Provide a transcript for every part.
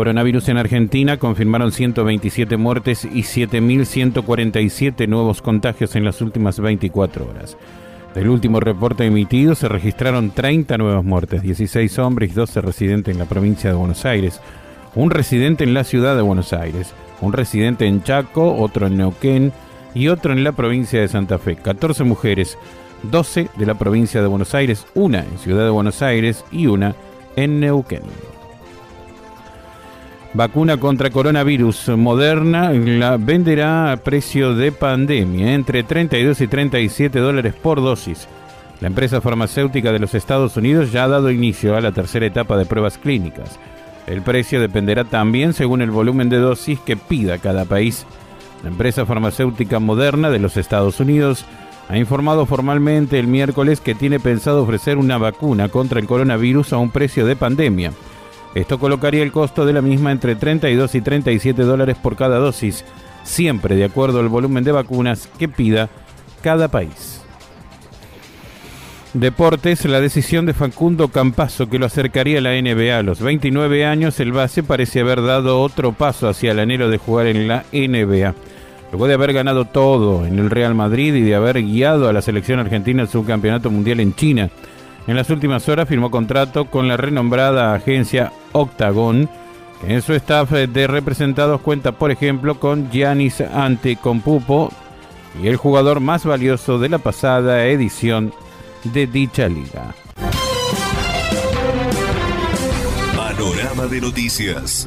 Coronavirus en Argentina confirmaron 127 muertes y 7.147 nuevos contagios en las últimas 24 horas. Del último reporte emitido se registraron 30 nuevas muertes, 16 hombres y 12 residentes en la provincia de Buenos Aires, un residente en la ciudad de Buenos Aires, un residente en Chaco, otro en Neuquén y otro en la provincia de Santa Fe. 14 mujeres, 12 de la provincia de Buenos Aires, una en Ciudad de Buenos Aires y una en Neuquén. Vacuna contra coronavirus moderna la venderá a precio de pandemia, entre 32 y 37 dólares por dosis. La empresa farmacéutica de los Estados Unidos ya ha dado inicio a la tercera etapa de pruebas clínicas. El precio dependerá también según el volumen de dosis que pida cada país. La empresa farmacéutica moderna de los Estados Unidos ha informado formalmente el miércoles que tiene pensado ofrecer una vacuna contra el coronavirus a un precio de pandemia. Esto colocaría el costo de la misma entre 32 y 37 dólares por cada dosis, siempre de acuerdo al volumen de vacunas que pida cada país. Deportes, la decisión de Facundo Campazo que lo acercaría a la NBA a los 29 años, el base parece haber dado otro paso hacia el anhelo de jugar en la NBA. Luego de haber ganado todo en el Real Madrid y de haber guiado a la selección argentina al subcampeonato mundial en China, en las últimas horas firmó contrato con la renombrada agencia Octagon, que en su staff de representados cuenta, por ejemplo, con Giannis Antetokounmpo y el jugador más valioso de la pasada edición de dicha liga. Panorama de noticias.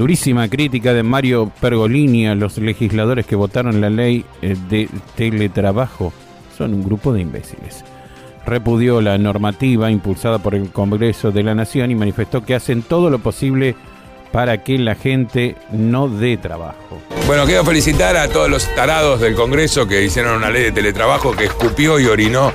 Durísima crítica de Mario Pergolini a los legisladores que votaron la ley eh, de teletrabajo. Son un grupo de imbéciles. Repudió la normativa impulsada por el Congreso de la Nación y manifestó que hacen todo lo posible para que la gente no dé trabajo. Bueno, quiero felicitar a todos los tarados del Congreso que hicieron una ley de teletrabajo que escupió y orinó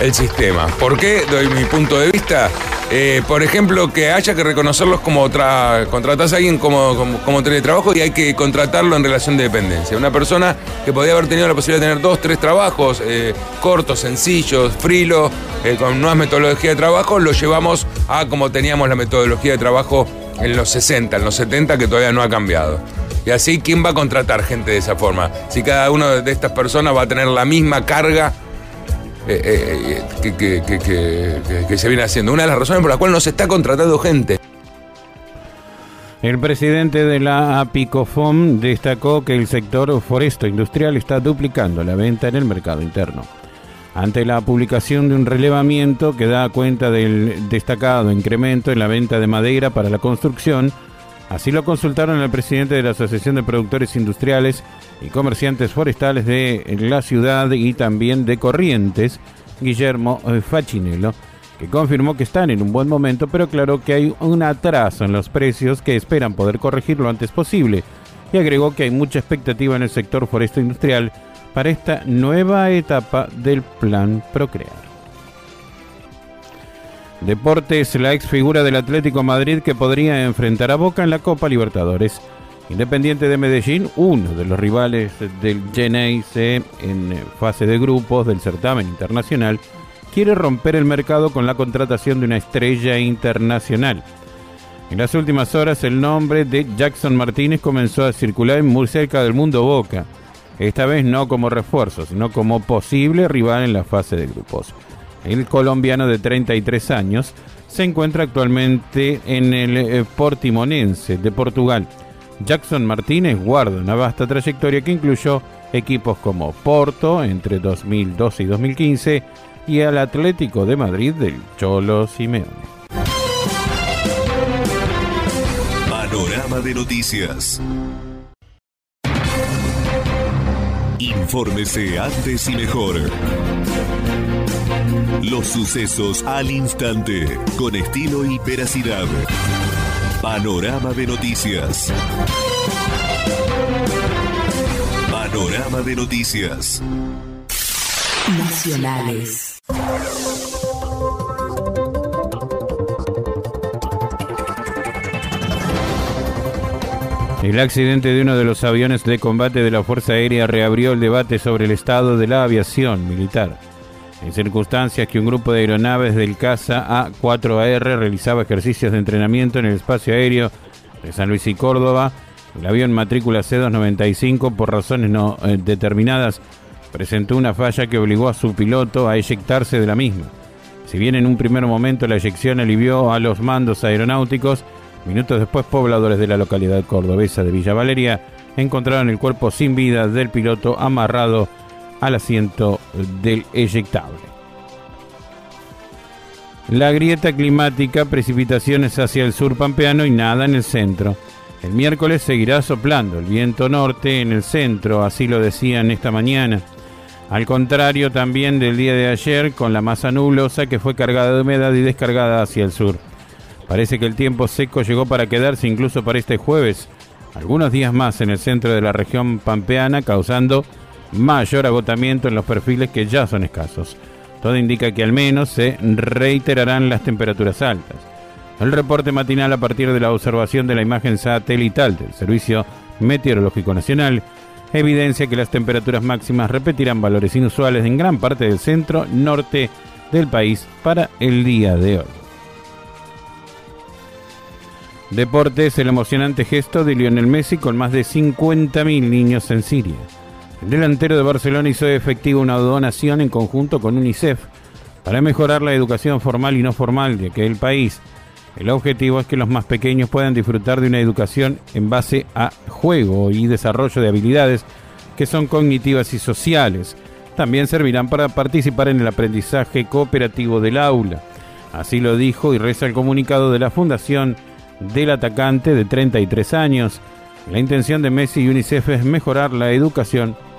el sistema. ¿Por qué? Doy mi punto de vista. Eh, por ejemplo, que haya que reconocerlos como otra. contratás a alguien como, como, teletrabajo y hay que contratarlo en relación de dependencia. Una persona que podía haber tenido la posibilidad de tener dos, tres trabajos eh, cortos, sencillos, frilo, eh, con nuevas metodologías de trabajo, lo llevamos a como teníamos la metodología de trabajo en los 60, en los 70, que todavía no ha cambiado. Y así, ¿quién va a contratar gente de esa forma? Si cada una de estas personas va a tener la misma carga eh, eh, eh, que, se viene haciendo. Una de las razones por las cuales no se está contratando gente. El presidente de la Apicofom destacó que el sector foresto industrial está duplicando la venta en el mercado interno. Ante la publicación de un relevamiento que da cuenta del destacado incremento en la venta de madera para la construcción, así lo consultaron el presidente de la Asociación de Productores Industriales y comerciantes forestales de la ciudad y también de Corrientes, Guillermo eh, Facinello, que confirmó que están en un buen momento, pero aclaró que hay un atraso en los precios que esperan poder corregir lo antes posible, y agregó que hay mucha expectativa en el sector foresto industrial para esta nueva etapa del plan Procrear. Deportes, la ex figura del Atlético Madrid que podría enfrentar a Boca en la Copa Libertadores. Independiente de Medellín, uno de los rivales del Geneise en fase de grupos del certamen internacional, quiere romper el mercado con la contratación de una estrella internacional. En las últimas horas el nombre de Jackson Martínez comenzó a circular muy cerca del mundo Boca, esta vez no como refuerzo, sino como posible rival en la fase de grupos. El colombiano de 33 años se encuentra actualmente en el eh, Portimonense de Portugal Jackson Martínez guarda una vasta trayectoria que incluyó equipos como Porto entre 2012 y 2015 y al Atlético de Madrid del Cholo Simeone. Panorama de noticias. Infórmese antes y mejor. Los sucesos al instante, con estilo y veracidad. Panorama de noticias. Panorama de noticias. Nacionales. El accidente de uno de los aviones de combate de la Fuerza Aérea reabrió el debate sobre el estado de la aviación militar. En circunstancias que un grupo de aeronaves del caza A4AR realizaba ejercicios de entrenamiento en el espacio aéreo de San Luis y Córdoba, el avión matrícula C-295 por razones no eh, determinadas presentó una falla que obligó a su piloto a eyectarse de la misma. Si bien en un primer momento la eyección alivió a los mandos aeronáuticos, minutos después pobladores de la localidad cordobesa de Villa Valeria encontraron el cuerpo sin vida del piloto amarrado al asiento del eyectable. La grieta climática, precipitaciones hacia el sur pampeano y nada en el centro. El miércoles seguirá soplando el viento norte en el centro, así lo decían esta mañana. Al contrario también del día de ayer, con la masa nublosa que fue cargada de humedad y descargada hacia el sur. Parece que el tiempo seco llegó para quedarse incluso para este jueves, algunos días más en el centro de la región pampeana, causando mayor agotamiento en los perfiles que ya son escasos. Todo indica que al menos se reiterarán las temperaturas altas. El reporte matinal a partir de la observación de la imagen satelital del Servicio Meteorológico Nacional evidencia que las temperaturas máximas repetirán valores inusuales en gran parte del centro norte del país para el día de hoy. Deportes, el emocionante gesto de Lionel Messi con más de 50.000 niños en Siria. El delantero de Barcelona hizo efectiva una donación en conjunto con UNICEF para mejorar la educación formal y no formal de aquel país. El objetivo es que los más pequeños puedan disfrutar de una educación en base a juego y desarrollo de habilidades que son cognitivas y sociales. También servirán para participar en el aprendizaje cooperativo del aula. Así lo dijo y reza el comunicado de la Fundación del Atacante de 33 años. La intención de Messi y UNICEF es mejorar la educación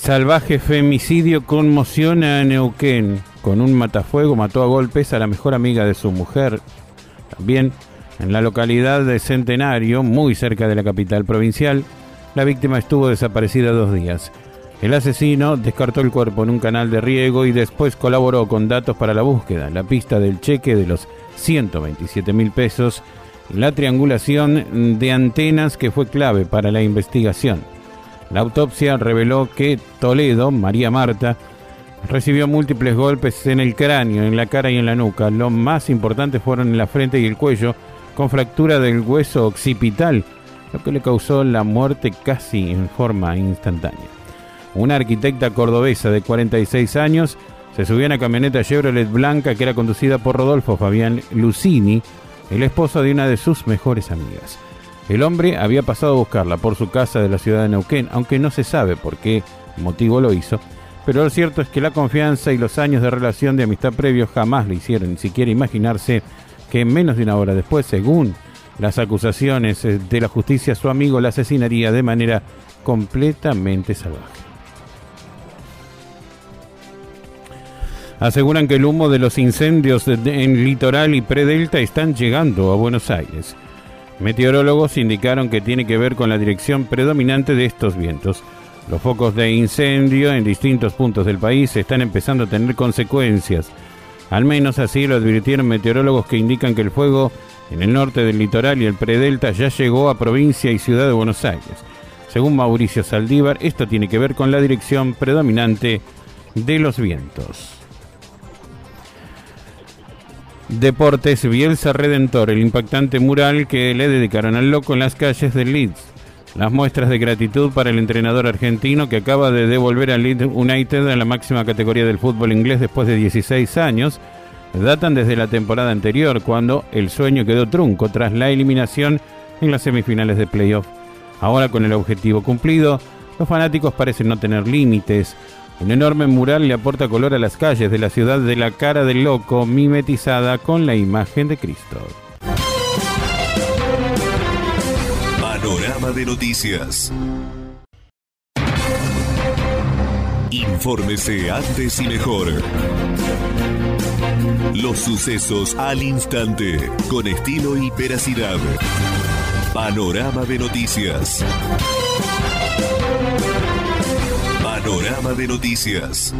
Salvaje femicidio conmociona a Neuquén. Con un matafuego mató a golpes a la mejor amiga de su mujer. También en la localidad de Centenario, muy cerca de la capital provincial, la víctima estuvo desaparecida dos días. El asesino descartó el cuerpo en un canal de riego y después colaboró con datos para la búsqueda, la pista del cheque de los 127 mil pesos la triangulación de antenas que fue clave para la investigación. La autopsia reveló que Toledo, María Marta, recibió múltiples golpes en el cráneo, en la cara y en la nuca. Los más importantes fueron en la frente y el cuello, con fractura del hueso occipital, lo que le causó la muerte casi en forma instantánea. Una arquitecta cordobesa de 46 años se subió a una camioneta Chevrolet blanca que era conducida por Rodolfo Fabián Lucini, el esposo de una de sus mejores amigas. El hombre había pasado a buscarla por su casa de la ciudad de Neuquén, aunque no se sabe por qué motivo lo hizo, pero lo cierto es que la confianza y los años de relación de amistad previos jamás le hicieron ni siquiera imaginarse que menos de una hora después, según las acusaciones eh, de la justicia, su amigo la asesinaría de manera completamente salvaje. Aseguran que el humo de los incendios en litoral y predelta están llegando a Buenos Aires. Meteorólogos indicaron que tiene que ver con la dirección predominante de estos vientos. Los focos de incendio en distintos puntos del país están empezando a tener consecuencias. Al menos así lo advirtieron meteorólogos que indican que el fuego en el norte del litoral y el predelta ya llegó a provincia y ciudad de Buenos Aires. Según Mauricio Saldívar, esto tiene que ver con la dirección predominante de los vientos. Deportes Bielsa Redentor, el impactante mural que le dedicaron al loco en las calles de Leeds. Las muestras de gratitud para el entrenador argentino que acaba de devolver a Leeds United a la máxima categoría del fútbol inglés después de 16 años datan desde la temporada anterior, cuando el sueño quedó trunco tras la eliminación en las semifinales de playoff. Ahora con el objetivo cumplido, los fanáticos parecen no tener límites. Un enorme mural le aporta color a las calles de la ciudad de la cara del loco, mimetizada con la imagen de Cristo. Panorama de noticias. Infórmese antes y mejor. Los sucesos al instante, con estilo y veracidad. Panorama de noticias. Panorama de noticias.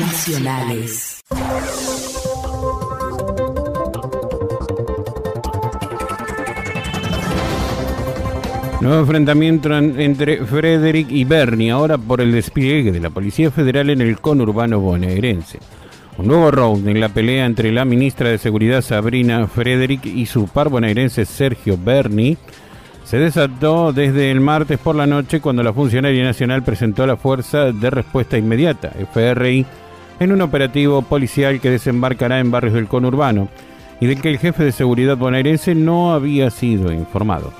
Nacionales. Nuevo enfrentamiento entre Frederick y Bernie, ahora por el despliegue de la Policía Federal en el conurbano bonaerense. Un nuevo round en la pelea entre la ministra de Seguridad Sabrina Frederick y su par bonaerense Sergio Berni se desató desde el martes por la noche cuando la funcionaria nacional presentó la Fuerza de Respuesta Inmediata, FRI, en un operativo policial que desembarcará en barrios del conurbano y del que el jefe de seguridad bonaerense no había sido informado.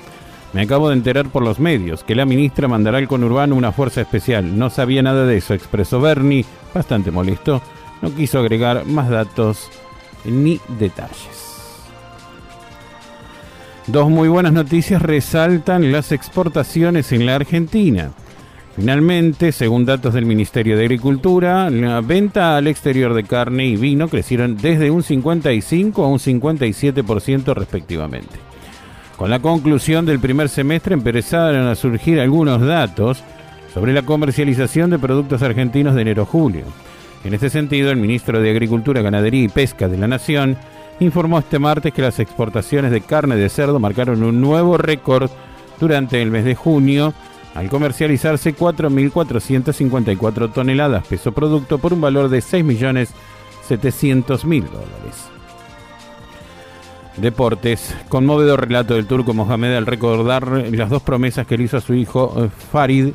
Me acabo de enterar por los medios que la ministra mandará al conurbano una fuerza especial. No sabía nada de eso, expresó Bernie, bastante molesto. No quiso agregar más datos ni detalles. Dos muy buenas noticias resaltan las exportaciones en la Argentina. Finalmente, según datos del Ministerio de Agricultura, la venta al exterior de carne y vino crecieron desde un 55 a un 57% respectivamente. Con la conclusión del primer semestre empezaron a surgir algunos datos sobre la comercialización de productos argentinos de enero-julio. En este sentido, el ministro de Agricultura, Ganadería y Pesca de la Nación informó este martes que las exportaciones de carne de cerdo marcaron un nuevo récord durante el mes de junio, al comercializarse 4.454 toneladas peso producto por un valor de 6.700.000 dólares. Deportes. Conmovedor relato del turco Mohamed al recordar las dos promesas que le hizo a su hijo eh, Farid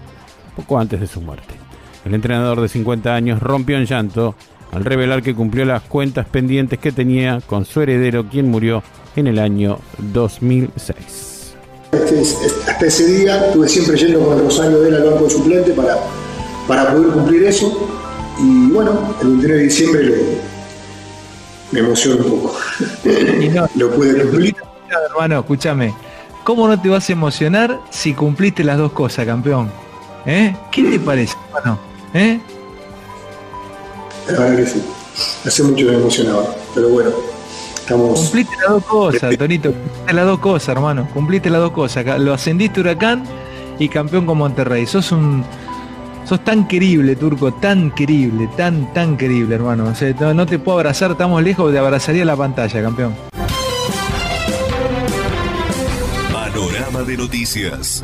poco antes de su muerte. El entrenador de 50 años rompió en llanto al revelar que cumplió las cuentas pendientes que tenía con su heredero, quien murió en el año 2006. Este, hasta ese día estuve siempre yendo con el Rosario de él al banco de suplente para, para poder cumplir eso. Y bueno, el 23 de diciembre le, me emociona un poco. Y no, lo pude cumplir. Hermano, escúchame. ¿Cómo no te vas a emocionar si cumpliste las dos cosas, campeón? ¿Eh? ¿Qué te parece, hermano? ¿Eh? La verdad que sí. Hace mucho me emocionaba, pero bueno. Estamos... Cumpliste las dos cosas, Tonito. Cumpliste las dos cosas, hermano. Cumpliste las dos cosas. Lo ascendiste Huracán y campeón con Monterrey. Sos un Sos tan querible, Turco, tan querible, tan, tan querible, hermano. no, te puedo abrazar, estamos lejos, de abrazaría la pantalla, campeón. Panorama de noticias.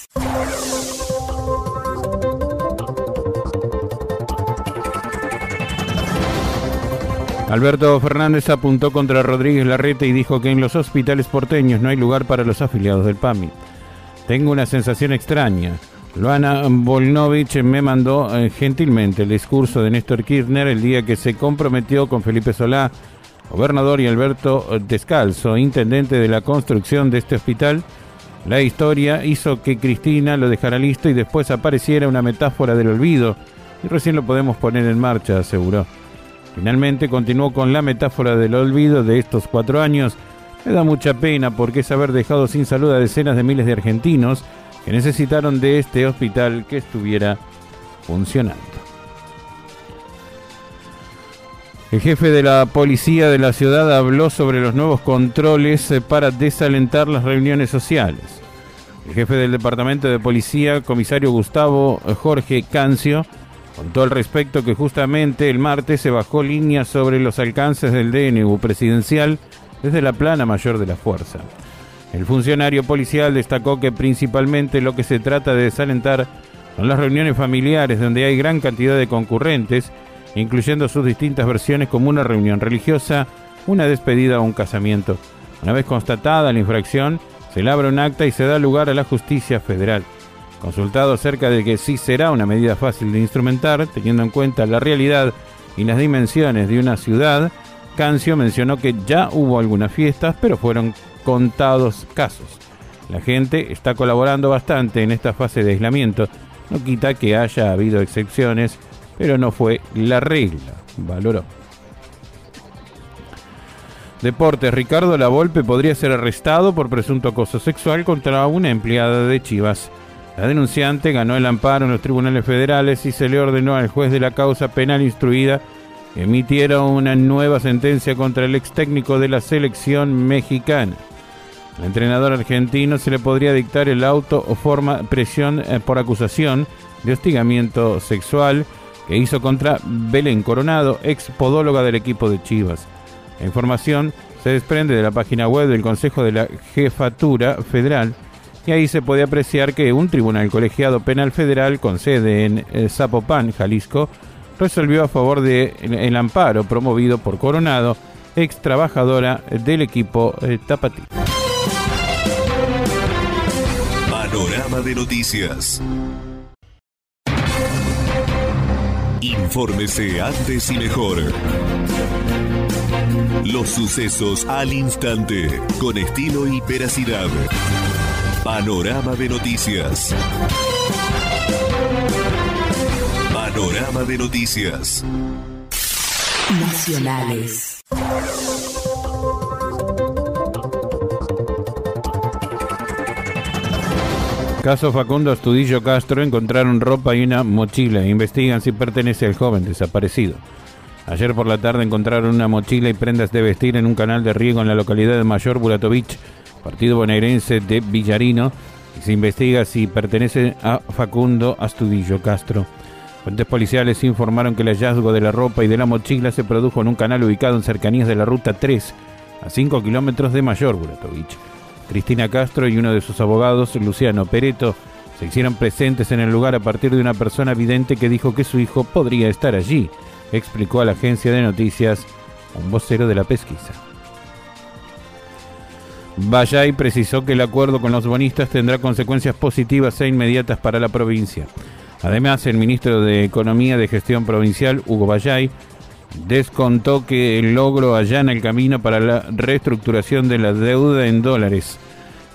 Alberto Fernández apuntó contra Rodríguez Larreta y dijo que en los hospitales porteños no hay lugar para los afiliados del PAMI. Tengo una sensación extraña. Luana Volnovich me mandó eh, gentilmente el discurso de Néstor Kirchner el día que se comprometió con Felipe Solá gobernador y Alberto Descalzo, intendente de la construcción de este hospital, la historia hizo que Cristina lo dejara listo y después apareciera una metáfora del olvido, y recién lo podemos poner en marcha, aseguró. Finalmente continuó con la metáfora del olvido de estos cuatro años. Me da mucha pena porque es haber dejado sin salud a decenas de miles de argentinos que necesitaron de este hospital que estuviera funcionando. El jefe de la policía de la ciudad habló sobre los nuevos controles eh, para desalentar las reuniones sociales. El jefe del departamento de policía, comisario Gustavo eh, Jorge Cancio, contó al respecto que justamente el martes se bajó línea sobre los alcances del DNU presidencial desde la plana mayor de la fuerza. El funcionario policial destacó que principalmente lo que se trata de desalentar son las reuniones familiares donde hay gran cantidad de concurrentes incluyendo sus distintas versiones como una reunión religiosa, una despedida o un casamiento. Una vez constatada la infracción, se labra un acta y se da lugar a la justicia federal. Consultado acerca de que sí será una medida fácil de instrumentar, teniendo en cuenta la realidad y las dimensiones de una ciudad, Cancio mencionó que ya hubo algunas fiestas, pero fueron contados casos. La gente está colaborando bastante en esta fase de aislamiento. No quita que haya habido excepciones pero no fue la regla, valoró. Deportes, Ricardo Lavolpe podría ser arrestado por presunto acoso sexual contra una empleada de Chivas. La denunciante ganó el amparo en los tribunales federales y se le ordenó al juez de la causa penal instruida que emitiera una nueva sentencia contra el ex técnico de la selección mexicana. Al entrenador argentino se le podría dictar el auto o forma presión eh, por acusación de hostigamiento sexual que hizo contra Belén Coronado, ex podóloga del equipo de Chivas. La información se desprende de la página web del Consejo de la Jefatura Federal y ahí se puede apreciar que un tribunal colegiado penal federal con sede en eh, Zapopan, Jalisco, resolvió a favor del el amparo promovido por Coronado, ex trabajadora del equipo eh, Tapatí. Panorama de noticias. Infórmese antes y mejor. Los sucesos al instante, con estilo y veracidad. Panorama de noticias. Panorama de noticias. Nacionales. Caso Facundo Astudillo Castro encontraron ropa y una mochila. Investigan si pertenece al joven desaparecido. Ayer por la tarde encontraron una mochila y prendas de vestir en un canal de riego en la localidad de Mayor Buratovich, partido bonaerense de Villarino, y se investiga si pertenece a Facundo Astudillo Castro. Fuentes policiales informaron que el hallazgo de la ropa y de la mochila se produjo en un canal ubicado en cercanías de la ruta 3, a 5 kilómetros de Mayor Buratovich. Cristina Castro y uno de sus abogados, Luciano Pereto, se hicieron presentes en el lugar a partir de una persona vidente que dijo que su hijo podría estar allí, explicó a la agencia de noticias un vocero de la pesquisa. Vallay precisó que el acuerdo con los bonistas tendrá consecuencias positivas e inmediatas para la provincia. Además, el ministro de Economía de Gestión Provincial, Hugo Vallay, descontó que el logro allana el camino para la reestructuración de la deuda en dólares.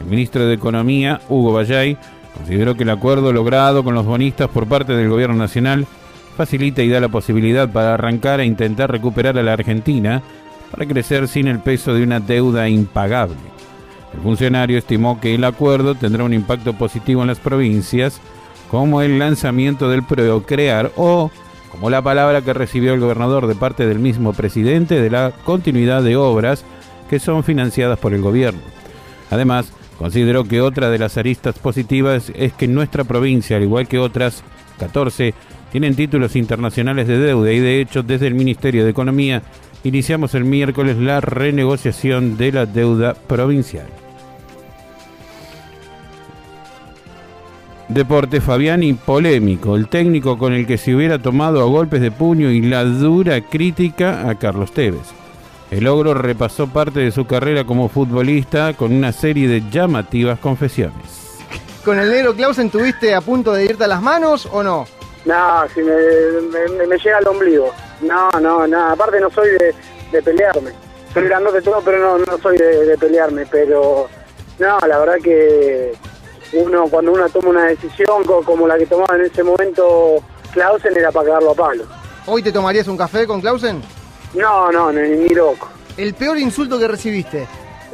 El ministro de Economía, Hugo Vallay, consideró que el acuerdo logrado con los bonistas por parte del gobierno nacional facilita y da la posibilidad para arrancar e intentar recuperar a la Argentina para crecer sin el peso de una deuda impagable. El funcionario estimó que el acuerdo tendrá un impacto positivo en las provincias, como el lanzamiento del Procrear o como la palabra que recibió el gobernador de parte del mismo presidente de la continuidad de obras que son financiadas por el gobierno. Además, consideró que otra de las aristas positivas es que nuestra provincia, al igual que otras 14, tienen títulos internacionales de deuda y de hecho desde el Ministerio de Economía iniciamos el miércoles la renegociación de la deuda provincial. Deporte Fabiani polémico, el técnico con el que se hubiera tomado a golpes de puño y la dura crítica a Carlos Tevez. El logro repasó parte de su carrera como futbolista con una serie de llamativas confesiones. ¿Con el negro Clausen tuviste a punto de irte a las manos o no? No, si me, me, llega al ombligo. No, no, no. Aparte no soy de, pelearme. Soy de todo, pero no, no soy de, de pelearme. Pero no, la verdad que uno cuando uno toma una decisión como la que tomaba en ese momento Clausen era para cagarlo a palo. ¿Hoy te tomarías un café con Clausen? No, no, ni, ni loco. ¿El peor insulto que recibiste?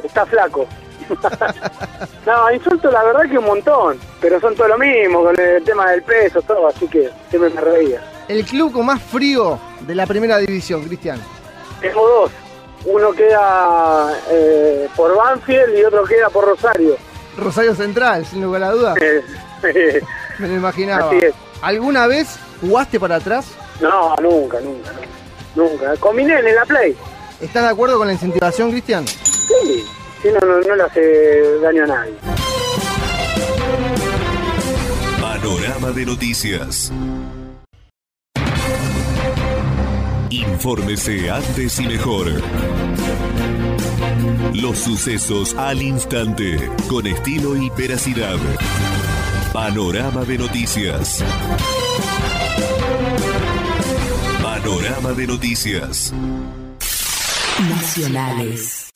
Está flaco. no, insulto la verdad que un montón, pero son todo lo mismo con el tema del peso, todo, así que siempre me reía. El club con más frío de la primera división, Cristian. Tengo dos. Uno queda eh, por Banfield y otro queda por Rosario. Rosario Central, sin lugar a dudas. Me lo imaginaba. Así es. ¿Alguna vez jugaste para atrás? no, nunca, nunca, nunca. Nunca. Combiné en la Play. ¿Estás de acuerdo con la incentivación, Cristian? Sí, sí no, no, no le hace daño a nadie. Panorama de noticias. Infórmese antes y mejor. Los sucesos al instante, con estilo y veracidad. Panorama de noticias. Panorama de noticias. Nacionales.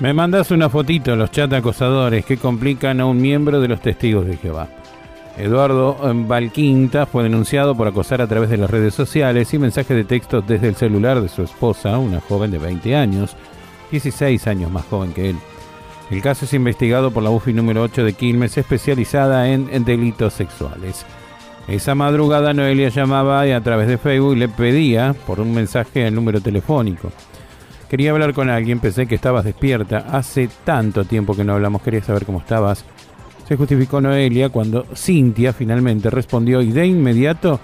Me mandas una fotito, los chat acosadores que complican a un miembro de los testigos de Jehová. Eduardo Valquinta fue denunciado por acosar a través de las redes sociales y mensajes de texto desde el celular de su esposa, una joven de 20 años, 16 años más joven que él. El caso es investigado por la UFI número 8 de Quilmes, especializada en, delitos sexuales. Esa madrugada Noelia llamaba y a través de Facebook le pedía por un mensaje el número telefónico. Quería hablar con alguien, pensé que estabas despierta. Hace tanto tiempo que no hablamos, quería saber cómo estabas. Se justificó Noelia cuando Cintia finalmente respondió y de inmediato,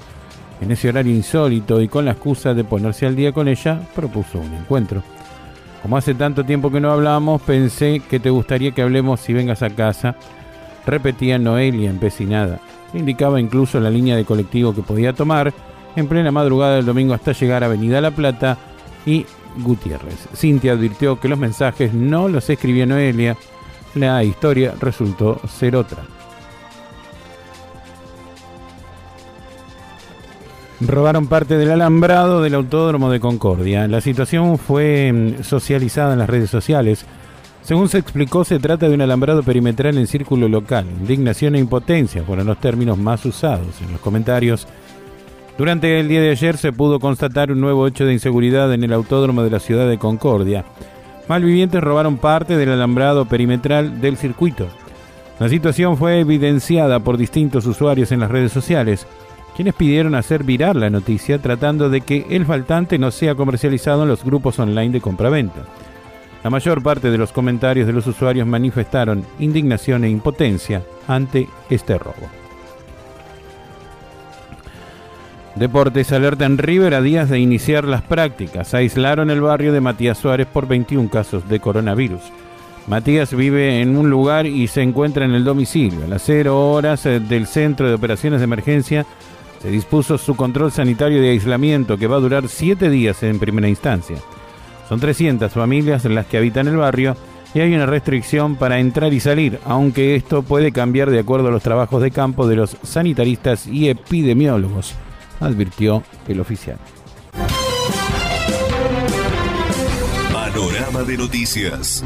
en ese horario insólito y con la excusa de ponerse al día con ella, propuso un encuentro. Como hace tanto tiempo que no hablamos, pensé que te gustaría que hablemos si vengas a casa. Repetía Noelia empecinada. Indicaba incluso la línea de colectivo que podía tomar en plena madrugada del domingo hasta llegar a Avenida La Plata y Gutiérrez. Cintia advirtió que los mensajes no los escribía Noelia. La historia resultó ser otra. Robaron parte del alambrado del autódromo de Concordia. La situación fue mm, socializada en las redes sociales. Según se explicó, se trata de un alambrado perimetral en círculo local. Indignación e impotencia fueron los términos más usados en los comentarios. Durante el día de ayer se pudo constatar un nuevo hecho de inseguridad en el autódromo de la ciudad de Concordia. Malvivientes robaron parte del alambrado perimetral del circuito. La situación fue evidenciada por distintos usuarios en las redes sociales, quienes pidieron hacer viral la noticia tratando de que el faltante no sea comercializado en los grupos online de compraventa. La mayor parte de los comentarios de los usuarios manifestaron indignación e impotencia ante este robo. Deportes alerta en River a días de iniciar las prácticas. Aislaron el barrio de Matías Suárez por 21 casos de coronavirus. Matías vive en un lugar y se encuentra en el domicilio. A las 0 horas eh, del Centro de Operaciones de Emergencia se dispuso su control sanitario de aislamiento que va a durar 7 días en primera instancia. Son 300 familias las que habitan el barrio y hay una restricción para entrar y salir, aunque esto puede cambiar de acuerdo a los trabajos de campo de los sanitaristas y epidemiólogos, advirtió el oficial. Panorama de noticias.